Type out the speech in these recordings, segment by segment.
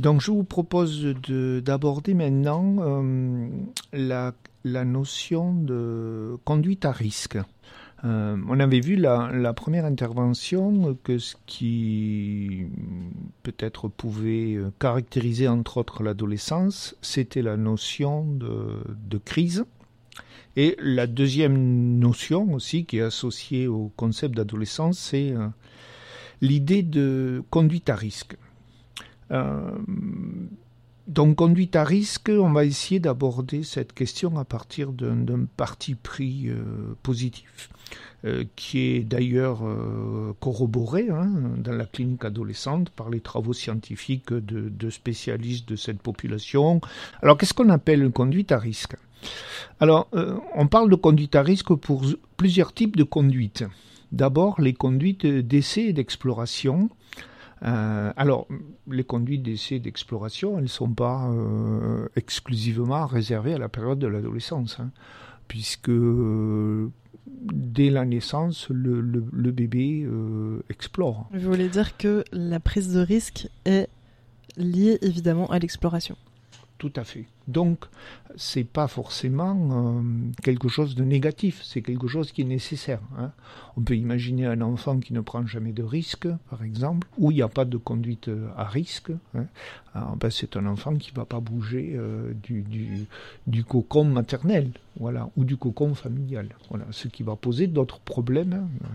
Donc je vous propose d'aborder maintenant euh, la, la, notion de conduite à risque. Euh, on avait vu la, la, première intervention que ce qui peut-être pouvait caractériser entre autres l'adolescence, c'était la notion de, de, crise. Et la deuxième notion aussi qui est associée au concept d'adolescence, c'est euh, l'idée de conduite à risque. Euh, donc, conduite à risque, on va essayer d'aborder cette question à partir d'un parti pris euh, positif, euh, qui est d'ailleurs corroboré hein, dans la clinique adolescente par les travaux scientifiques de, de spécialistes de cette population. Alors, qu'est-ce qu'on appelle une conduite à risque? Alors, on parle de conduite à risque pour plusieurs types de conduites. D'abord, les conduites d'essai et d'exploration euh, alors, les conduites d'essai d'exploration, elles ne sont pas euh, exclusivement réservées à la période de l'adolescence, hein, puisque euh, dès la naissance, le, le, bébé explore. Vous voulez dire que la prise de risque est liée évidemment à l'exploration tout à fait. Donc, c'est pas forcément euh, quelque chose de négatif, c'est quelque chose qui est nécessaire. Hein. On peut imaginer un enfant qui ne prend jamais de risque, par exemple, ou il n'y a pas de conduite euh, à risque. Hein. Ben, c'est un enfant qui ne va pas bouger euh, du, cocon maternel, voilà, ou du cocon familial. Voilà, ce qui va poser d'autres problèmes. Hein.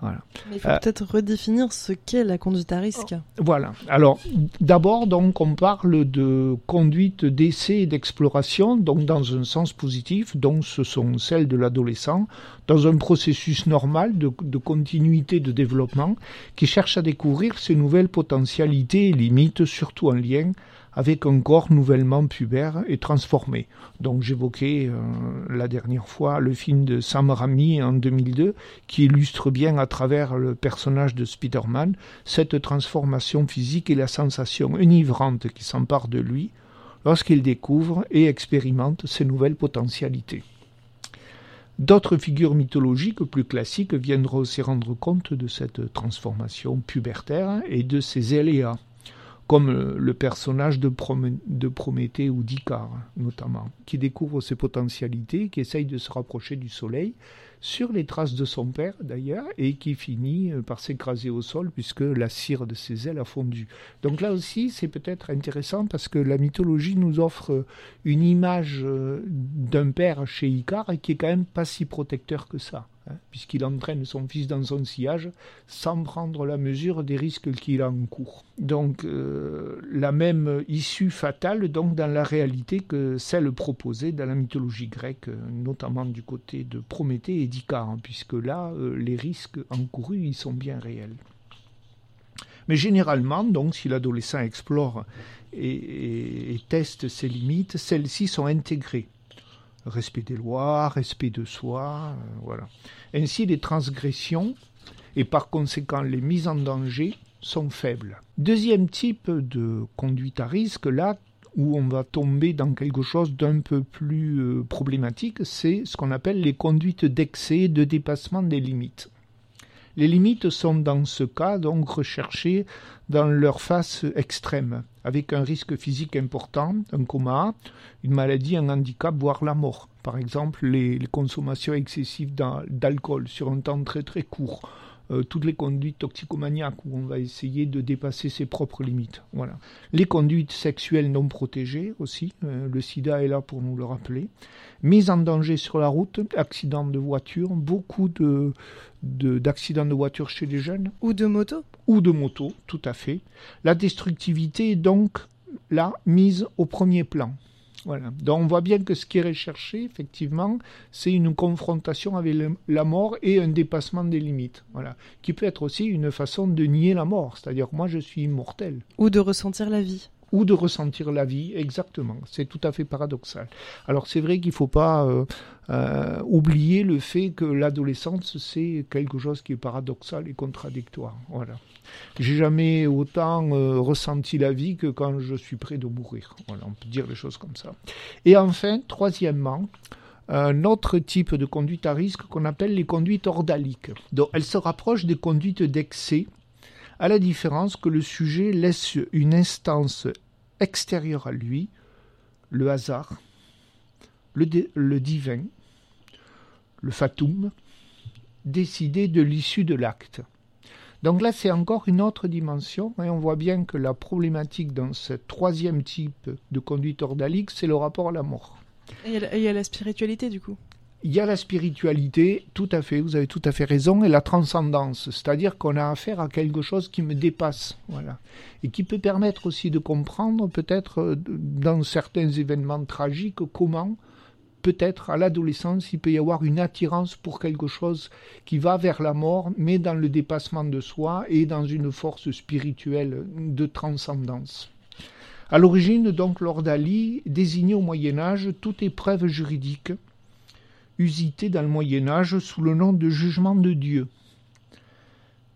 voilà. Mais il faut peut-être redéfinir ce qu'est la conduite à risque. Voilà. Alors, d'abord, donc, on parle de conduite d'essai et d'exploration, donc dans un sens positif, donc ce sont celles de l'adolescent, dans un processus normal de, de, continuité de développement qui cherche à découvrir ses nouvelles potentialités et limites, surtout en lien avec un corps nouvellement pubère et transformé. Donc j'évoquais euh, la dernière fois le film de Sam Raimi en 2002 qui illustre bien à travers le personnage de Spider-Man cette transformation physique et la sensation enivrante qui s'empare de lui lorsqu'il découvre et expérimente ses nouvelles potentialités. D'autres figures mythologiques plus classiques viennent aussi rendre compte de cette transformation pubertaire et de ses éléas comme le personnage de, Prométhée ou d'Icare, notamment, qui découvre ses potentialités, qui essaye de se rapprocher du soleil, sur les traces de son père d'ailleurs, et qui finit euh, par s'écraser au sol puisque la cire de ses ailes a fondu. Donc là aussi, c'est peut-être intéressant parce que la mythologie nous offre une image euh, d'un père chez Icare qui est quand même pas si protecteur que ça. Hein, puisqu'il entraîne son fils dans son sillage sans prendre la mesure des risques qu'il a en cours. Donc euh, la même issue fatale donc dans la réalité que celle proposée dans la mythologie grecque, notamment du côté de Prométhée et d'Icare, hein, puisque là euh, les risques encourus sont bien réels. Mais généralement, donc, si l'adolescent explore et teste ses limites, celles-ci sont intégrées respect des lois, respect de soi, euh, voilà. Ainsi, les transgressions et par conséquent les mises en danger sont faibles. Deuxième type de conduite à risque, là où on va tomber dans quelque chose d'un peu plus euh, problématique, c'est ce qu'on appelle les conduites d'excès, de dépassement des limites. Les limites sont dans ce cas donc recherchées dans leur face extrême, avec un risque physique important, un coma, une maladie, un handicap, voire la mort. Par exemple, les, consommations excessives d'alcool sur un temps très très court, euh, toutes les conduites toxicomaniaques où on va essayer de dépasser ses propres limites. Voilà. Les conduites sexuelles non protégées aussi, euh, le sida est là pour nous le rappeler. Mise en danger sur la route, accidents de voiture, beaucoup de, d'accidents de, voiture chez les jeunes. Ou de moto Ou de moto, tout à fait. La destructivité est donc là mise au premier plan. Voilà. Donc on voit bien que ce qui est recherché, effectivement, c'est une confrontation avec la mort et un dépassement des limites. Voilà. Qui peut être aussi une façon de nier la mort, c'est-à-dire moi je suis immortel. Ou de ressentir la vie ou de ressentir la vie, exactement. C'est tout à fait paradoxal. Alors c'est vrai qu'il ne faut pas euh, euh, oublier le fait que l'adolescence, c'est quelque chose qui est paradoxal et contradictoire. Voilà. J'ai jamais autant euh, ressenti la vie que quand je suis près de mourir. Voilà, on peut dire les choses comme ça. Et enfin, troisièmement, un autre type de conduite à risque qu'on appelle les conduites ordaliques. Donc, elles se rapprochent des conduites d'excès à la différence que le sujet laisse une instance extérieure à lui, le hasard, le, divin, le fatum, décider de l'issue de l'acte. Donc là, c'est encore une autre dimension, et on voit bien que la problématique dans ce troisième type de conduite ordalique, c'est le rapport à la mort. Et a la spiritualité, du coup il y a la spiritualité, tout à fait, vous avez tout à fait raison, et la transcendance, c'est-à-dire qu'on a affaire à quelque chose qui me dépasse, voilà, et qui peut permettre aussi de comprendre peut-être euh, dans certains événements tragiques comment peut-être à l'adolescence il peut y avoir une attirance pour quelque chose qui va vers la mort, mais dans le dépassement de soi et dans une force spirituelle de transcendance. À l'origine, donc, l'ordalie désignait au Moyen Âge toute épreuve juridique usité dans le Moyen Âge sous le nom de jugement de Dieu.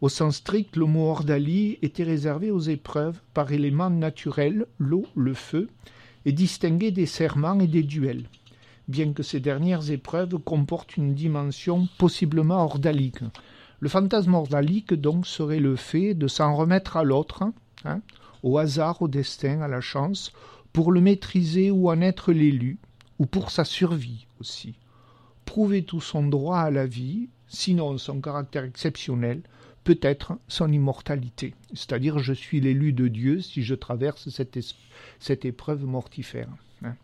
Au sens strict, le mot ordalie était réservé aux épreuves par éléments naturels, l'eau, le feu, et distingué des serments et des duels, bien que ces dernières épreuves comportent une dimension possiblement ordalique. Le fantasme ordalique, donc, serait le fait de s'en remettre à l'autre, hein, au hasard, au destin, à la chance, pour le maîtriser ou en être l'élu, ou pour sa survie aussi prouver tout son droit à la vie, sinon son caractère exceptionnel, peut-être son immortalité. C'est-à-dire je suis l'élu de Dieu si je traverse cette, épreuve mortifère. Hein.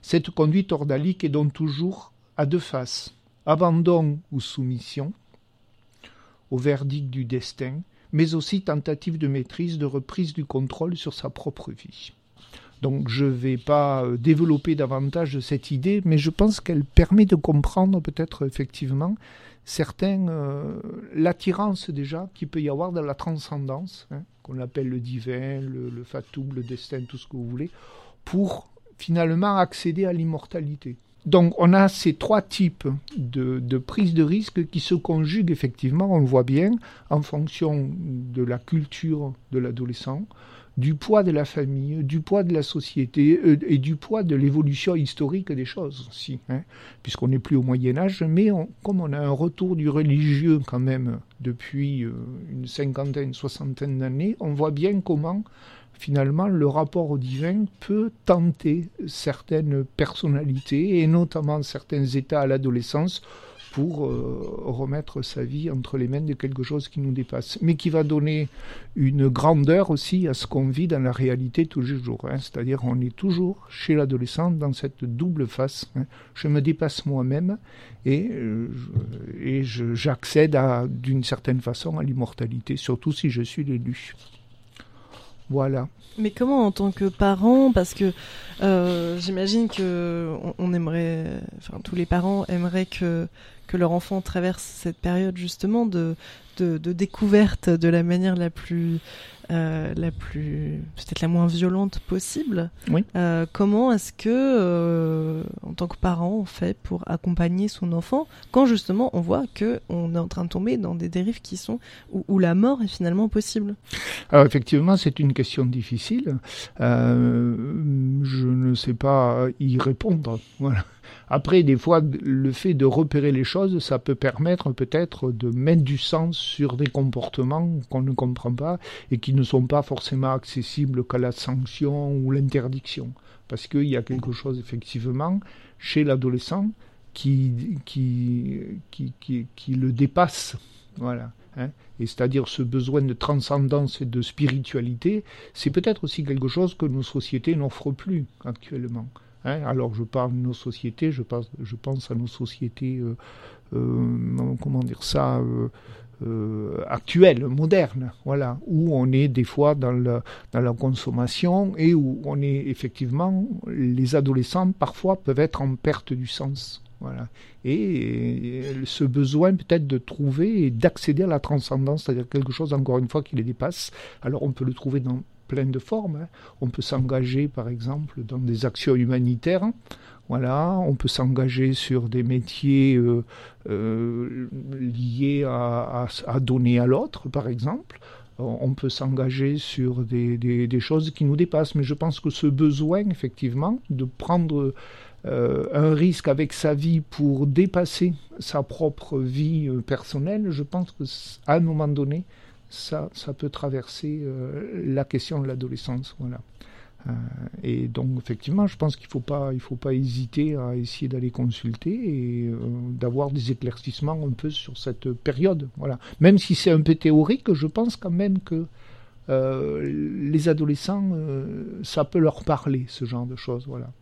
Cette conduite ordalique est donc toujours à deux faces, abandon ou soumission au verdict du destin, mais aussi tentative de maîtrise, de reprise du contrôle sur sa propre vie. Donc je ne vais pas euh, développer davantage cette idée, mais je pense qu'elle permet de comprendre peut-être effectivement certains euh, l'attirance déjà qu'il peut y avoir dans la transcendance, hein, qu'on appelle le divin, le, le le destin, tout ce que vous voulez, pour finalement accéder à l'immortalité. Donc on a ces trois types de, de, prise de risque qui se conjuguent effectivement, on le voit bien, en fonction de la culture de l'adolescent, du poids de la famille, du poids de la société euh, et du poids de l'évolution historique des choses aussi, hein, puisqu'on n'est plus au Moyen Âge, mais comme on a un retour du religieux quand même depuis euh, une cinquantaine, soixantaine d'années, on voit bien comment finalement le rapport au divin peut tenter certaines personnalités et notamment certains états à l'adolescence pour euh, remettre sa vie entre les mains de quelque chose qui nous dépasse, mais qui va donner une grandeur aussi à ce qu'on vit dans la réalité tous les jours. Hein. C'est-à-dire on est toujours chez l'adolescent dans cette double face. Hein. Je me dépasse moi-même et, euh, et j'accède d'une certaine façon à l'immortalité, surtout si je suis l'élu. Voilà. Mais comment en tant que parent, parce que euh, j'imagine que on, aimerait, tous les parents aimeraient que que leur enfant traverse cette période justement de, de, découverte de la manière la plus, euh, la plus peut-être la moins violente possible. Euh, comment est-ce que, euh, en tant que parent, on fait pour accompagner son enfant quand justement on voit que on est en train de tomber dans des dérives qui sont où, la mort est finalement possible? Alors effectivement, c'est une question difficile. je ne sais pas y répondre. Voilà. Après, des fois, le fait de repérer les choses, ça peut permettre peut-être de mettre du sens sur des comportements qu'on ne comprend pas et qui ne sont pas forcément accessibles qu'à la sanction ou l'interdiction. Parce qu'il y a quelque chose, effectivement, chez l'adolescent qui, qui, qui, qui, le dépasse. Voilà. Hein. et c'est-à-dire ce besoin de transcendance et de spiritualité, c'est peut-être aussi quelque chose que nos sociétés n'offrent plus actuellement. Hein, alors je parle de nos sociétés, je pense, à nos sociétés, euh, euh, comment dire ça, euh, actuelles, modernes, voilà, où on est des fois dans, dans la consommation et où on est effectivement, les adolescents parfois peuvent être en perte du sens. Voilà. Et, ce besoin peut-être de trouver et d'accéder à la transcendance, c'est-à-dire quelque chose encore une fois qui les dépasse. Alors on peut le trouver dans plein de formes. Hein. On peut s'engager, par exemple, dans des actions humanitaires. Voilà, on peut s'engager sur des métiers euh, euh, liés à, donner à l'autre, par exemple. On peut s'engager sur des, choses qui nous dépassent. Mais je pense que ce besoin, effectivement, de prendre euh, un risque avec sa vie pour dépasser sa propre vie personnelle, je pense qu'à un moment donné, ça, ça peut traverser la question de l'adolescence. Voilà. et donc effectivement, je pense qu'il ne faut pas, faut pas hésiter à essayer d'aller consulter et d'avoir des éclaircissements un peu sur cette période. Voilà. Même si c'est un peu théorique, je pense quand même que les adolescents, ça peut leur parler, ce genre de choses. Voilà.